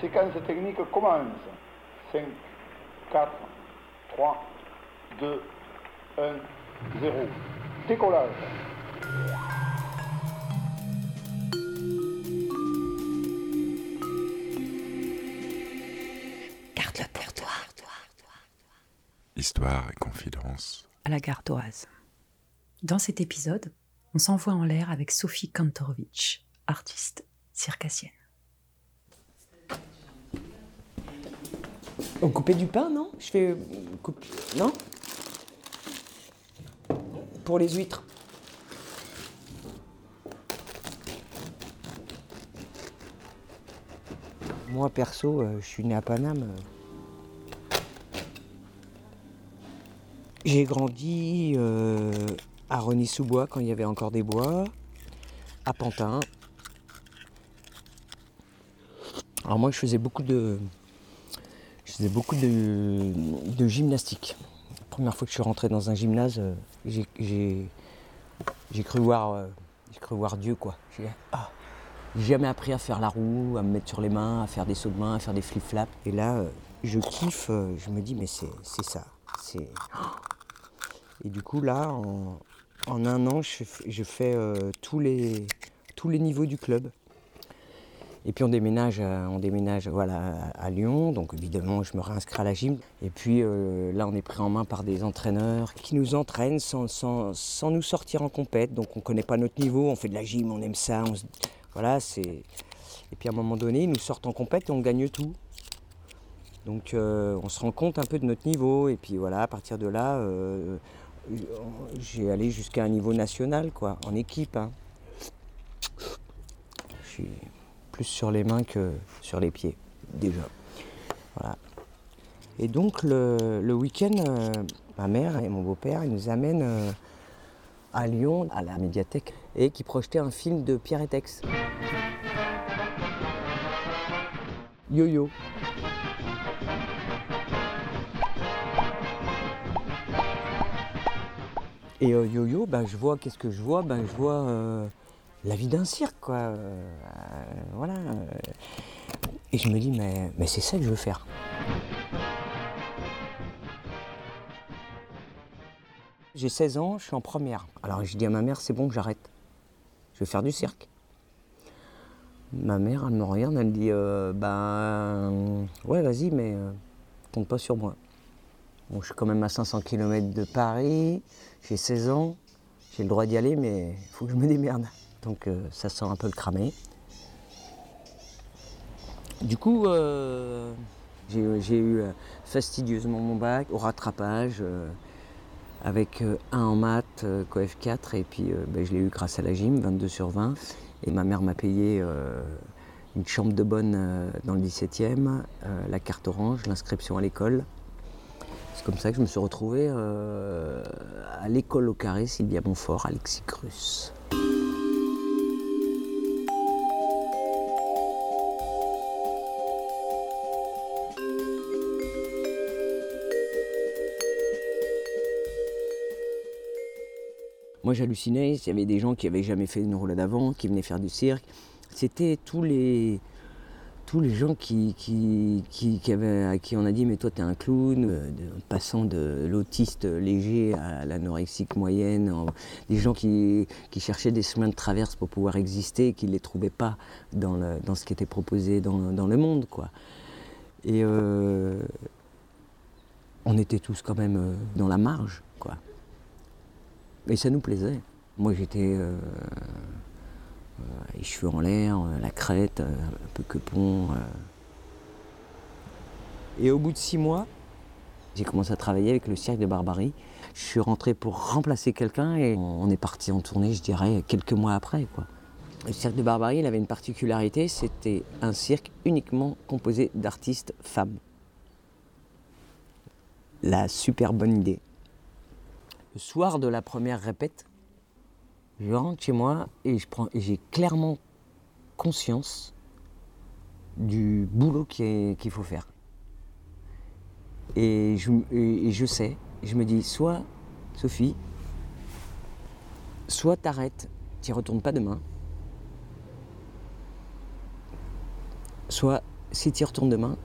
séquence technique commence. 5, 4, 3, 2, 1, 0. Décollage. Garde-le pour toi. Histoire et confidence. À la gardoise. Dans cet épisode, on s'envoie en l'air avec Sophie Kantorovitch, artiste circassienne. On coupait du pain, non? Je fais. euh, Non? Pour les huîtres. Moi, perso, euh, je suis né à Paname. J'ai grandi euh, à Rony-sous-Bois quand il y avait encore des bois, à Pantin. Alors moi, je faisais beaucoup de, faisais beaucoup de, de gymnastique. La première fois que je suis rentré dans un gymnase, euh, j'ai, cru voir, euh, cru voir Dieu quoi. J'ai, ah, j'ai jamais appris à faire la roue, à me mettre sur les mains, à faire des sauts de main, à faire des flip-flaps. Et là, euh, je kiffe. je me dis mais c'est, ça. Et du coup là, en, en un an, je, je fais tous les tous les niveaux du club. Et puis on déménage, euh, on déménage voilà, à à Lyon, donc évidemment je me réinscris à la gym. Et puis euh, là on est pris en main par des entraîneurs qui nous entraînent sans, sans- sans nous sortir en compète, donc on ne connaît pas notre niveau, on fait de la gym, on aime ça, on se- voilà c'est. Et puis à un moment donné ils nous sortent en compète et on gagne tout. Donc euh, on se rend compte un peu de notre niveau et puis voilà à partir de là j'ai allé jusqu'à un niveau national quoi, en équipe. hein. Je suis plus sur les mains que sur les pieds, déjà. Voilà. Et donc le, le week-end, euh, ma mère et mon beau-père, ils nous amènent euh, à Lyon, à la médiathèque, et qui projetaient un film de Pierre et Tex. Yo-yo. Et euh, yo-yo, ben, je vois, qu'est-ce que je vois? Ben, Je vois la vie d'un cirque, quoi. Euh, euh, voilà. euh. Et je me dis, mais, mais c'est ça que je veux faire. J'ai 16 ans, je suis en première. Alors je dis à ma mère, c'est bon, j'arrête. Je vais faire du cirque. Ma mère, elle me regarde, elle me dit, euh, ben, ouais, vas-y, mais euh, compte pas sur moi. Bon, je suis quand même à 500 km de Paris, j'ai 16 ans, j'ai le droit d'y aller, mais il faut que je me démerde. Donc euh, ça sent un peu le cramé. Du coup, euh, j'ai eu euh, fastidieusement mon bac au rattrapage, euh, avec 1 en maths, coef 4, et puis ben, je l'ai eu grâce à la gym, 22 sur 20. Et ma mère m'a payé une chambre de bonne dans le 17e, euh, la carte orange, l'inscription à l'école. C'est comme ça que je me suis retrouvé à l'école au carré Sylvia Montfort, Alexis Crus. Moi j'hallucinais, il y avait des gens qui avaient jamais fait une roulade avant, qui venaient faire du cirque. C'était tous les, tous les gens qui, qui, qui, avaient, à qui on a dit mais toi t'es un clown, euh, passant de l'autiste léger à l'anorexique moyenne, en- des gens qui, qui cherchaient des chemins de traverse pour pouvoir exister, qui ne les trouvaient pas dans, le- dans ce qui était proposé dans, dans le monde. Quoi. Et euh, on était tous quand même euh, dans la marge. Quoi. Et ça nous plaisait. Moi j'étais euh, euh, les cheveux en l'air, euh, la crête, euh, un peu que pont. Et au bout de six mois, j'ai commencé à travailler avec le cirque de Barbarie. Je suis rentré pour remplacer quelqu'un et on est parti en tournée, je dirais, quelques mois après. Le cirque de Barbarie, il avait une particularité, c'était un cirque uniquement composé d'artistes femmes. La super bonne idée. Le soir de la première répète, je rentre chez moi et j'ai clairement conscience du boulot qu'il faut faire. Et je, sais, je me dis soit Sophie, soit t'arrêtes, t'y retournes pas demain, soit si tu y retournes demain,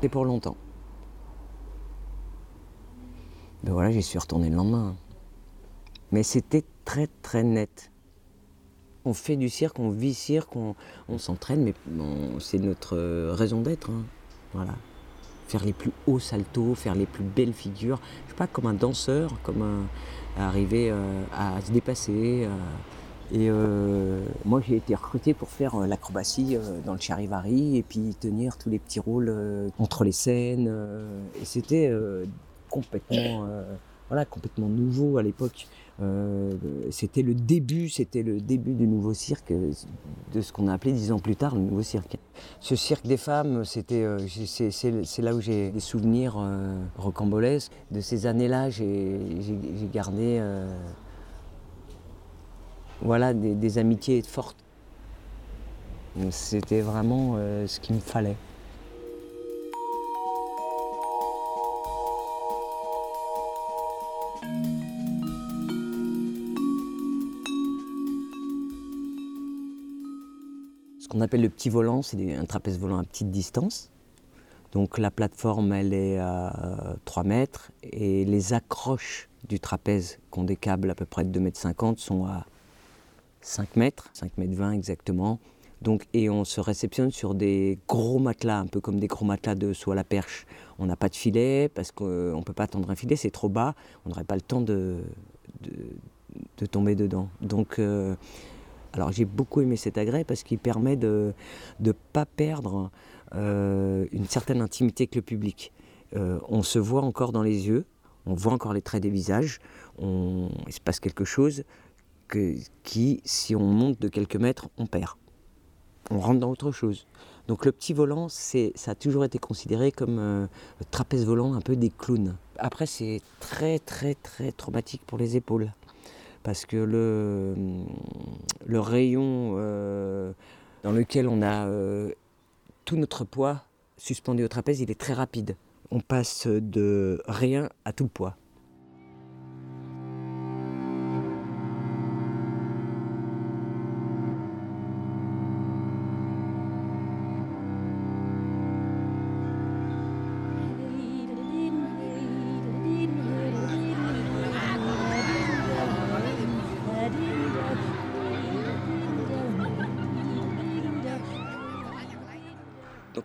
t'es pour longtemps. Ben voilà, j'y suis retourné le lendemain. Mais c'était très très net. On fait du cirque, on vit cirque, on, s'entraîne, mais c'est notre euh, raison d'être. Hein. Voilà. Faire les plus hauts saltos, faire les plus belles figures. Je sais pas, comme un danseur, comme un, arriver euh, à se dépasser. Euh. et moi, j'ai été recruté pour faire l'acrobatie dans le charivari et puis tenir tous les petits rôles entre les scènes. et c'était complètement, voilà, complètement nouveau à l'époque. Euh, c'était le début, c'était le début du nouveau cirque, de ce qu'on a appelé dix ans plus tard le nouveau cirque. Ce cirque des femmes, c'était, euh, c'est, là où j'ai des souvenirs euh, rocambolesques. De ces années-là, j'ai, gardé, voilà, des, des, amitiés fortes. C'était vraiment ce qu'il me fallait. Qu'on appelle le petit volant, c'est un trapèze volant à petite distance. Donc la plateforme, elle est à 3 mètres et les accroches du trapèze, qui ont des câbles à peu près de 2 mètres 50, sont à 5 mètres, 5 mètres 20 exactement. Donc, et on se réceptionne sur des gros matelas, un peu comme des gros matelas de saut à la perche. On n'a pas de filet parce qu'on ne peut pas tendre un filet, c'est trop bas, on n'aurait pas le temps de, de, tomber dedans. Donc euh, alors j'ai beaucoup aimé cet agrès parce qu'il permet de ne pas perdre euh, une certaine intimité avec le public. Euh, on se voit encore dans les yeux, on voit encore les traits des visages, on, il se passe quelque chose qui, si on monte de quelques mètres, on perd. On rentre dans autre chose. Donc le petit volant, ça a toujours été considéré comme euh, trapèze volant un peu des clowns. Après, c'est très très très traumatique pour les épaules parce que le, rayon euh, dans lequel on a euh, tout notre poids suspendu au trapèze, il est très rapide. On passe de rien à tout poids.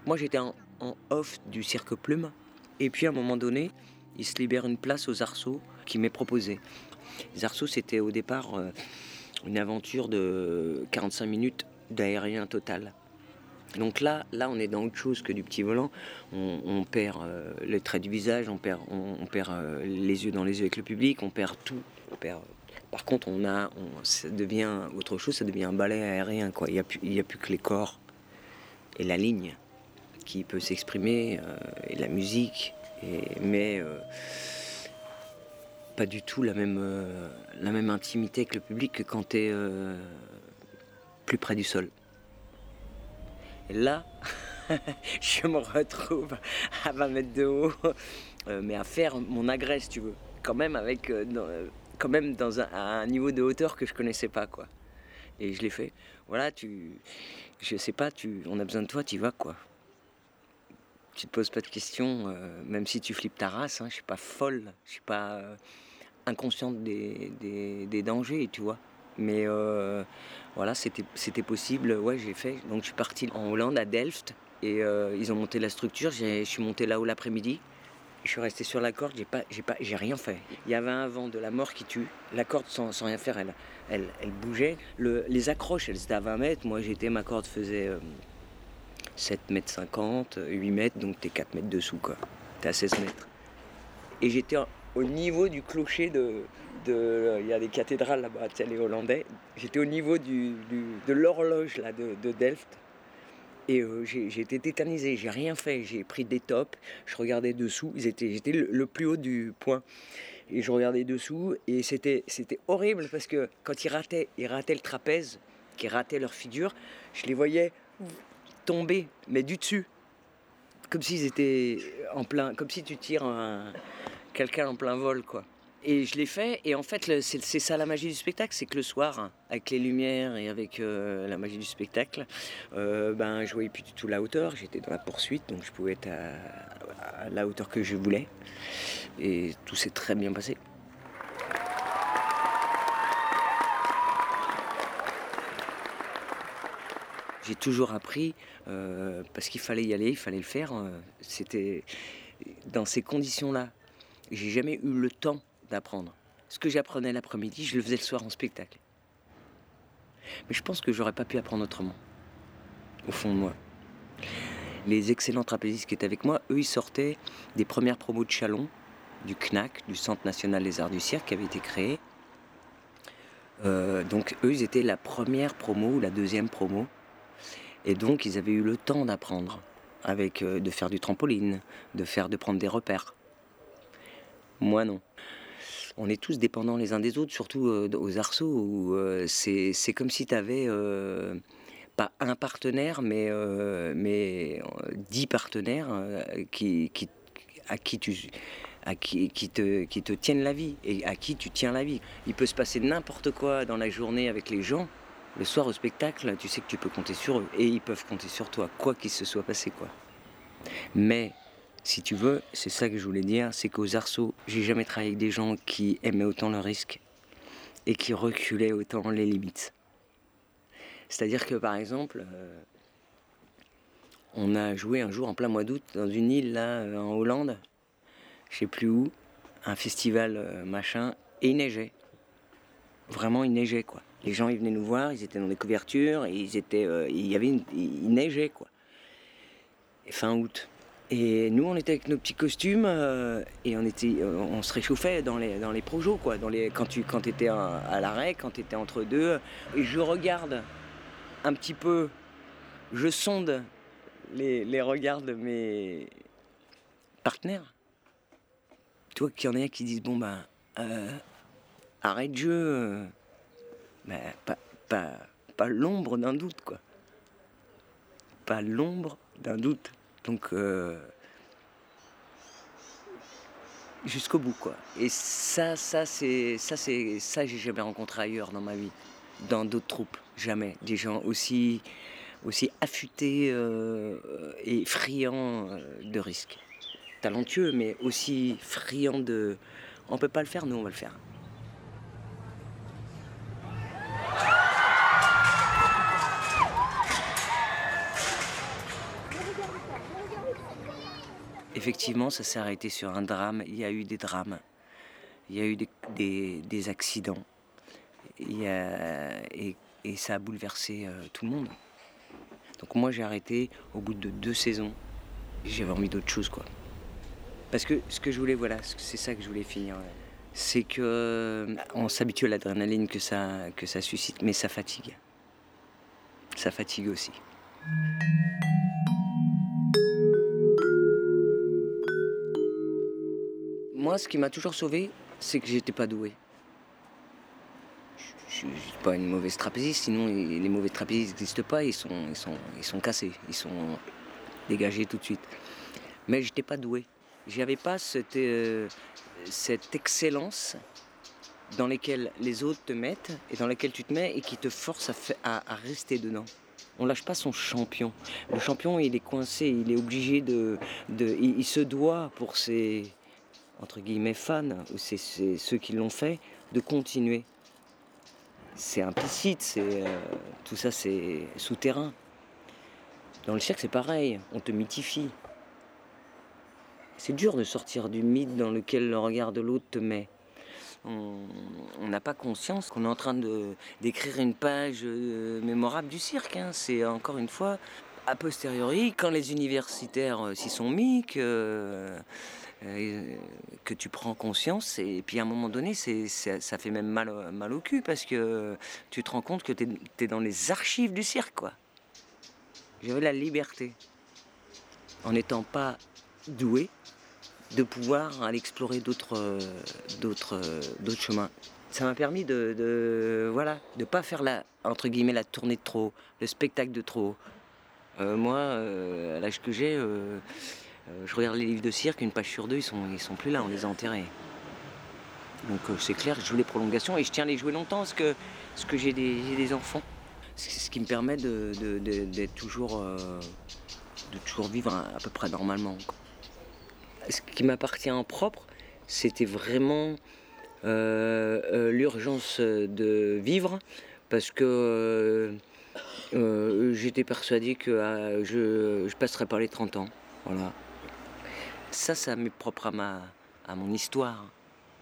Moi j'étais en, off du cirque Plume. Et puis à un moment donné, il se libère une place aux arceaux qui m'est proposée. Les arceaux, c'était au départ euh, une aventure de 45 minutes d'aérien total. Donc là, là, on est dans autre chose que du petit volant. On, perd euh, les traits du visage, on perd, on, perd euh, les yeux dans les yeux avec le public, on perd tout. Par contre, on a, ça devient autre chose, ça devient un ballet aérien. Il n'y a, a plus que les corps et la ligne qui peut s'exprimer, euh, et la musique, mais euh, pas du tout la même, euh, la même intimité avec le public que quand tu es plus près du sol. Et là, je me retrouve à 20 mètres de haut, mais à faire mon agresse, tu veux, quand même avec, quand même dans un, un, niveau de hauteur que je connaissais pas, quoi. Et je l'ai fait. Voilà, tu, je sais pas, tu, on a besoin de toi, tu vas, quoi tu te poses pas de questions, euh, même si tu flippes ta race. Hein, je suis pas folle, je suis pas euh, inconsciente des, des, dangers, tu vois. Mais euh, voilà, c'était possible. Ouais, j'ai fait. Donc je suis parti en Hollande, à Delft, et ils ont monté la structure. Je suis monté là-haut l'après-midi. Je suis resté sur la corde, j'ai rien fait. Il y avait un vent de la mort qui tue. La corde sans, sans rien faire, elle, elle, elle bougeait. Le, les accroches, elles étaient à 20 mètres. Moi, j'étais, ma corde faisait 7 mètres 50, 8 mètres, donc t'es 4 mètres dessous, quoi. T'es à 16 mètres. Et j'étais au niveau du clocher de. Il y a des cathédrales là-bas, tu les Hollandais. J'étais au niveau de l'horloge là, de, Delft. Et euh, j'ai été tétanisé, j'ai rien fait. J'ai pris des tops, je regardais dessous. J'étais le, plus haut du point. Et je regardais dessous et c'était horrible parce que quand ils rataient, ils rataient le trapèze, qui rataient leur figure, je les voyais tomber, mais du dessus. Comme s'ils étaient en plein. Comme si tu tires quelqu'un en plein vol, quoi. Et je l'ai fait, et en fait, c'est ça la magie du spectacle, c'est que le soir, avec les lumières et avec euh, la magie du spectacle, euh, ben, je voyais plus du tout la hauteur, j'étais dans la poursuite, donc je pouvais être à, la hauteur que je voulais. Et tout s'est très bien passé. J'ai toujours appris, euh, parce qu'il fallait y aller, il fallait le faire. C'était dans ces conditions-là. J'ai jamais eu le temps d'apprendre. Ce que j'apprenais l'après-midi, je le faisais le soir en spectacle. Mais je pense que j'aurais pas pu apprendre autrement, au fond de moi. Les excellents trapézistes qui étaient avec moi, eux, ils sortaient des premières promos de Chalon, du CNAC, du Centre National des Arts du Cirque, qui avait été créé. Euh, donc eux, ils étaient la première promo ou la deuxième promo. Et donc, ils avaient eu le temps d'apprendre, avec euh, de faire du trampoline, de faire, de prendre des repères. Moi, non on est tous dépendants les uns des autres, surtout euh, aux arceaux, où euh, c'est comme si tu avais pas un partenaire, mais, mais dix partenaires qui, à qui tu à qui, qui, te, qui te tiennent la vie et à qui tu tiens la vie. Il peut se passer n'importe quoi dans la journée avec les gens. Le soir au spectacle, tu sais que tu peux compter sur eux et ils peuvent compter sur toi, quoi qu'il se soit passé. quoi. Mais si tu veux, c'est ça que je voulais dire, c'est qu'aux arceaux, j'ai jamais travaillé avec des gens qui aimaient autant le risque et qui reculaient autant les limites. C'est-à-dire que par exemple, euh, on a joué un jour en plein mois d'août dans une île là euh, en Hollande, je sais plus où, un festival euh, machin, et il neigeait. Vraiment, il neigeait quoi. Les gens ils venaient nous voir, ils étaient dans des couvertures, et ils étaient, il y avait, il neigeait quoi. Fin août. Et nous, on était avec nos petits costumes euh, et on, était, euh, on se réchauffait dans les, dans les quoi. Dans les, quand tu quand étais à, l'arrêt, quand tu étais entre deux. Et je regarde un petit peu, je sonde les, les regards de mes partenaires. Toi, qu'il y en a qui disent Bon, ben, euh, arrête jeu. Pas, l'ombre d'un doute, quoi. Pas l'ombre d'un doute. Donc, euh, jusqu'au bout, quoi. Et ça, ça, c'est, ça, ça, j'ai jamais rencontré ailleurs dans ma vie, dans d'autres troupes, jamais. Des gens aussi, aussi affûtés euh, et friands euh, de risques. Talentueux, mais aussi friands de. On peut pas le faire, nous, on va le faire. Effectivement, ça s'est arrêté sur un drame. Il y a eu des drames. Il y a eu des, accidents. et, ça a bouleversé euh, tout le monde. Donc moi, j'ai arrêté au bout de deux saisons. J'avais envie d'autre chose, quoi. Parce que ce que je voulais, voilà, c'est ça que je voulais finir. C'est que euh, on s'habitue à l'adrénaline que ça, que ça suscite, mais ça fatigue. Ça fatigue aussi. Moi, ce qui m'a toujours sauvé, c'est que j'étais pas doué. Je suis pas une mauvaise trapéziste, sinon les mauvais trapézistes n'existent pas, ils sont, ils, sont, ils sont cassés, ils sont dégagés tout de suite. Mais j'étais pas doué. J'avais pas cette, euh, cette excellence dans laquelle les autres te mettent et dans laquelle tu te mets et qui te force à, rester dedans. On lâche pas son champion. Le champion, il est coincé, il est obligé de il se doit pour ses, entre guillemets, fans, ou c'est ceux qui l'ont fait, de continuer. C'est implicite, euh, tout ça c'est souterrain. Dans le cirque c'est pareil, on te mythifie. C'est dur de sortir du mythe dans lequel le regard de l'autre te met. On n'a pas conscience qu'on est en train d'écrire une page euh, mémorable du cirque. Hein. C'est encore une fois, a posteriori, quand les universitaires euh, s'y sont mis, que que tu prends conscience et puis à un moment donné ça fait même mal, au cul parce que tu te rends compte que tu es, dans les archives du cirque quoi. J'avais la liberté, en n'étant pas doué, de pouvoir aller explorer d'autres, d'autres, d'autres chemins. Ça m'a permis de, de voilà de pas faire la entre guillemets la tournée de trop, le spectacle de trop. Euh, moi, euh, à l'âge que j'ai, euh, je regarde les livres de cirque, une page sur deux, ils sont, ils sont plus là, on les a enterrés. Donc euh, c'est clair, je joue les prolongations et je tiens à les jouer longtemps parce que, parce que j'ai des, des enfants. Ce qui me permet de, de- toujours, euh, de toujours vivre à, peu près normalement. Ce qui m'appartient en propre, c'était vraiment euh, euh, l'urgence de vivre parce que euh, euh, j'étais persuadé que euh, je, je passerais par les 30 ans. Voilà. Ça, ça m'est propre à, ma, à mon histoire.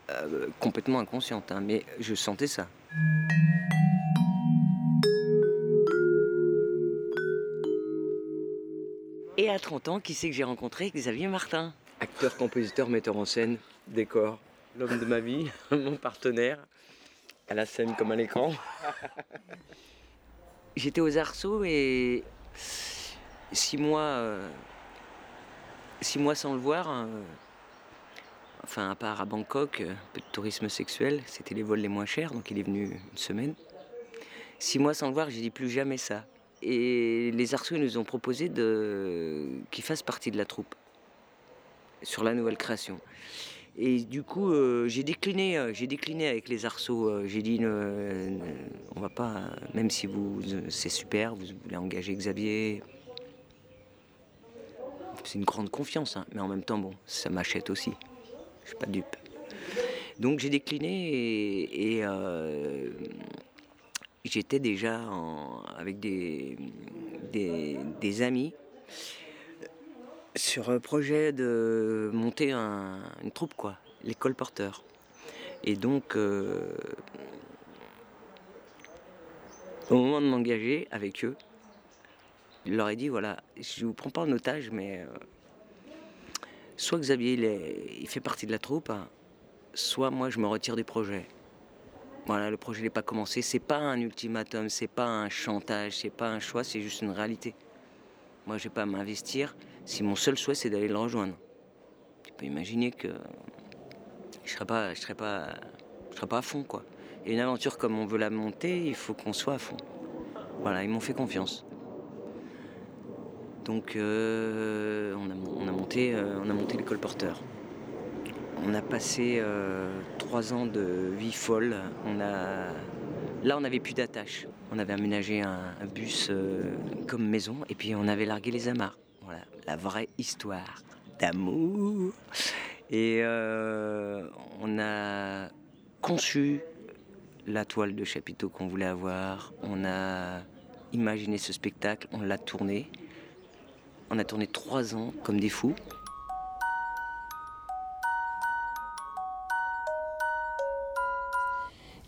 Euh, complètement inconsciente, hein, mais je sentais ça. Et à 30 ans, qui c'est que j'ai rencontré? Xavier Martin. Acteur, compositeur, metteur en scène, décor. L'homme de ma vie, mon partenaire, à la scène comme à l'écran. J'étais aux Arceaux et six mois, euh, six mois sans le voir, euh, enfin à part à Bangkok, euh, un peu de tourisme sexuel, c'était les vols les moins chers, donc il est venu une semaine. Six mois sans le voir, j'ai dit plus jamais ça. Et les Arceaux nous ont proposé de... qu'il fasse partie de la troupe sur la nouvelle création. Et du coup, euh, j'ai décliné, euh, j'ai décliné avec les arceaux. euh, j'ai dit, euh, euh, on va pas, euh, même si vous, euh, c'est super, vous voulez engager Xavier. C'est une grande confiance, hein, mais en même temps, ça m'achète aussi. Je suis pas dupe. Donc j'ai décliné et, euh, j'étais déjà avec des, amis sur un projet de monter un- une troupe, quoi, les colporteurs. Et donc, euh, au moment de m'engager avec eux, je leur ai dit voilà, je vous prends pas en otage, mais euh, soit Xavier il, il fait partie de la troupe, hein, soit moi je me retire du projet. Voilà, le projet n'est pas commencé, c'est pas un ultimatum, c'est pas un chantage, c'est pas un choix, c'est juste une réalité. Moi, je vais pas m'investir si mon seul souhait c'est d'aller le rejoindre. Tu peux imaginer que je serais pas, serais pas, serais pas à fond quoi. Et une aventure comme on veut la monter, il faut qu'on soit à fond. Voilà, ils m'ont fait confiance. Donc euh, on, a, on a monté, euh, on l'école porteur. On a passé euh, trois ans de vie folle. Là, on n'avait plus d'attache. On avait aménagé un, un bus euh, comme maison et puis on avait largué les amarres. Voilà, la vraie histoire d'amour. Et on a conçu la toile de chapiteau qu'on voulait avoir. On a imaginé ce spectacle, on l'a tourné. On a tourné trois ans comme des fous.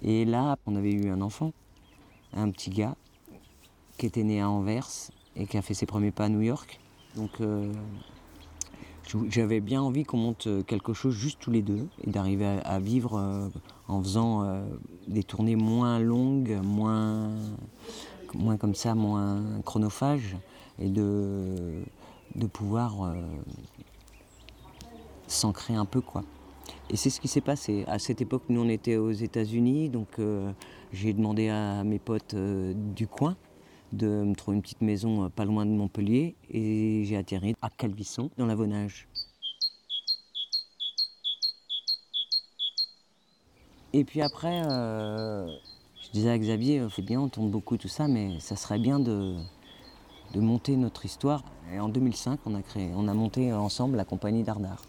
Et là, on avait eu un enfant, un petit gars, qui était né à Anvers et qui a fait ses premiers pas à New York. Donc euh, j'avais bien envie qu'on monte quelque chose juste tous les deux et d'arriver à, vivre euh, en faisant euh, des tournées moins longues, moins, moins comme ça, moins chronophages et de, de pouvoir euh, s'ancrer un peu quoi. Et c'est ce qui s'est passé. À cette époque, nous, on était aux États-Unis, donc euh, j'ai demandé à mes potes euh, du coin de me trouver une petite maison pas loin de Montpellier, et j'ai atterri à Calvisson, dans l'Avonage. Et puis après, je disais à Xavier, c'est bien, on tourne beaucoup tout ça, mais ça serait bien de, de monter notre histoire. Et en 2005, on a, créé, on a monté ensemble la compagnie d'Ardard.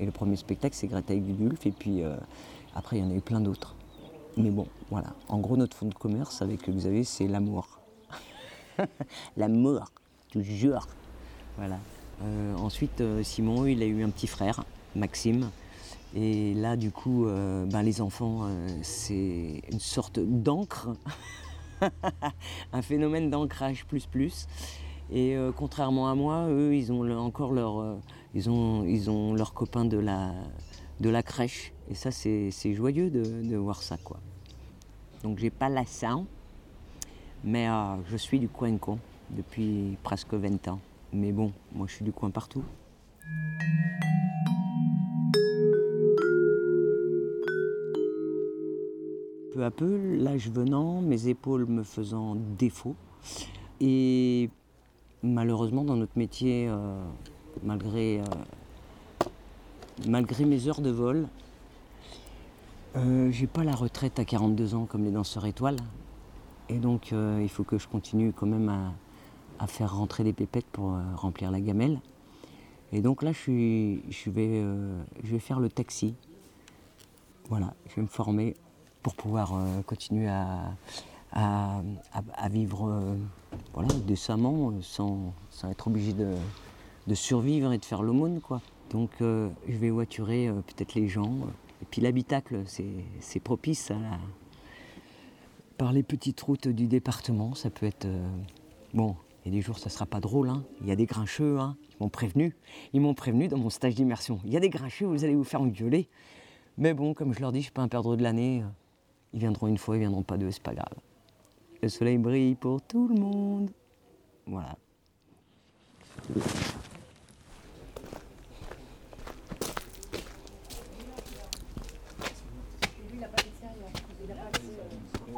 Et le premier spectacle, c'est Greta et Gudulf. Et puis euh, après, il y en a eu plein d'autres. Mais bon, voilà. En gros, notre fonds de commerce avec Xavier, c'est l'amour. l'amour, toujours. Voilà. Euh, ensuite, euh, Simon, il a eu un petit frère, Maxime. Et là, du coup, ben, les enfants, c'est une sorte d'encre. un phénomène d'ancrage plus plus. Et euh, contrairement à moi, eux, ils ont encore leur, euh, leurs copains de la, la crèche. Et ça, c'est joyeux de, voir ça, quoi. Donc, j'ai pas l'accent, mais euh, je suis du coin con depuis presque 20 ans. Mais bon, moi, je suis du coin partout. Peu à peu, l'âge venant, mes épaules me faisant défaut, et malheureusement dans notre métier, euh, malgré, euh, malgré mes heures de vol, euh, J'ai pas la retraite à 42 ans comme les danseurs étoiles. Et donc euh, il faut que je continue quand même à, faire rentrer des pépettes pour remplir la gamelle. Et donc là je, vais, je vais faire le taxi. Voilà, je vais me former pour pouvoir euh, continuer à, à, vivre euh, voilà, décemment euh, sans, sans être obligé de, de survivre et de faire l'aumône. quoi. Donc je vais voiturer peut-être les gens. Et puis l'habitacle, c'est propice par les petites routes du département. Ça peut être... bon, il y a des jours, ça sera pas drôle. hein. Il y a des grincheux, hein. ils m'ont prévenu. Ils m'ont prévenu dans mon stage d'immersion. Il y a des grincheux, vous allez vous faire engueuler. Mais bon, comme je leur dis, je suis pas un perdreau de l'année. Ils viendront une fois, ils viendront pas deux, c'est pas grave. Le soleil brille pour tout le monde. Voilà.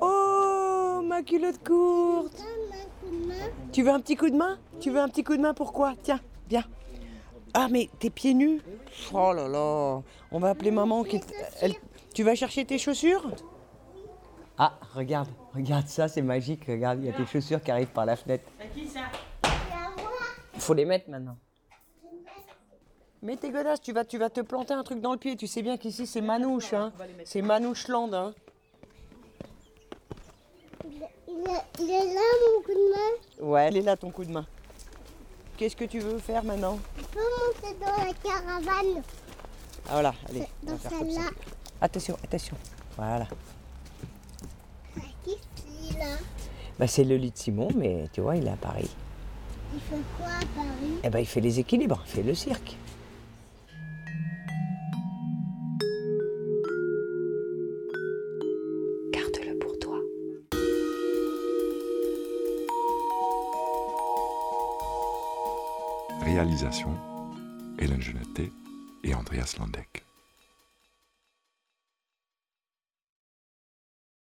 Oh, ma culotte courte Tu veux un petit coup de main? Tu veux un petit coup de main pourquoi Tiens, viens. Ah, mais t'es pieds nus? Oh là là On va appeler maman. qui Tu vas chercher tes chaussures? Ah, regarde, regarde ça, c'est magique. Regarde, il y a tes chaussures qui arrivent par la fenêtre. Faut les mettre maintenant. Mais t'es godasses, tu vas, tu vas te planter un truc dans le pied. Tu sais bien qu'ici c'est Manouche, hein. C'est Manoucheland, hein. Il est, il est là mon coup de main. Ouais, elle est là ton coup de main. Qu'est-ce que tu veux faire maintenant? Je peux monter dans la caravane. Ah voilà, allez. Dans ça. celle-là. Attention, attention. Voilà. Là Bah, c'est le lit de Simon, mais tu vois, il est à Paris. Il fait quoi à Paris? Eh ben, il fait les équilibres, il fait le cirque. Garde-le pour toi. Réalisation Hélène Genetet et Andreas Landek.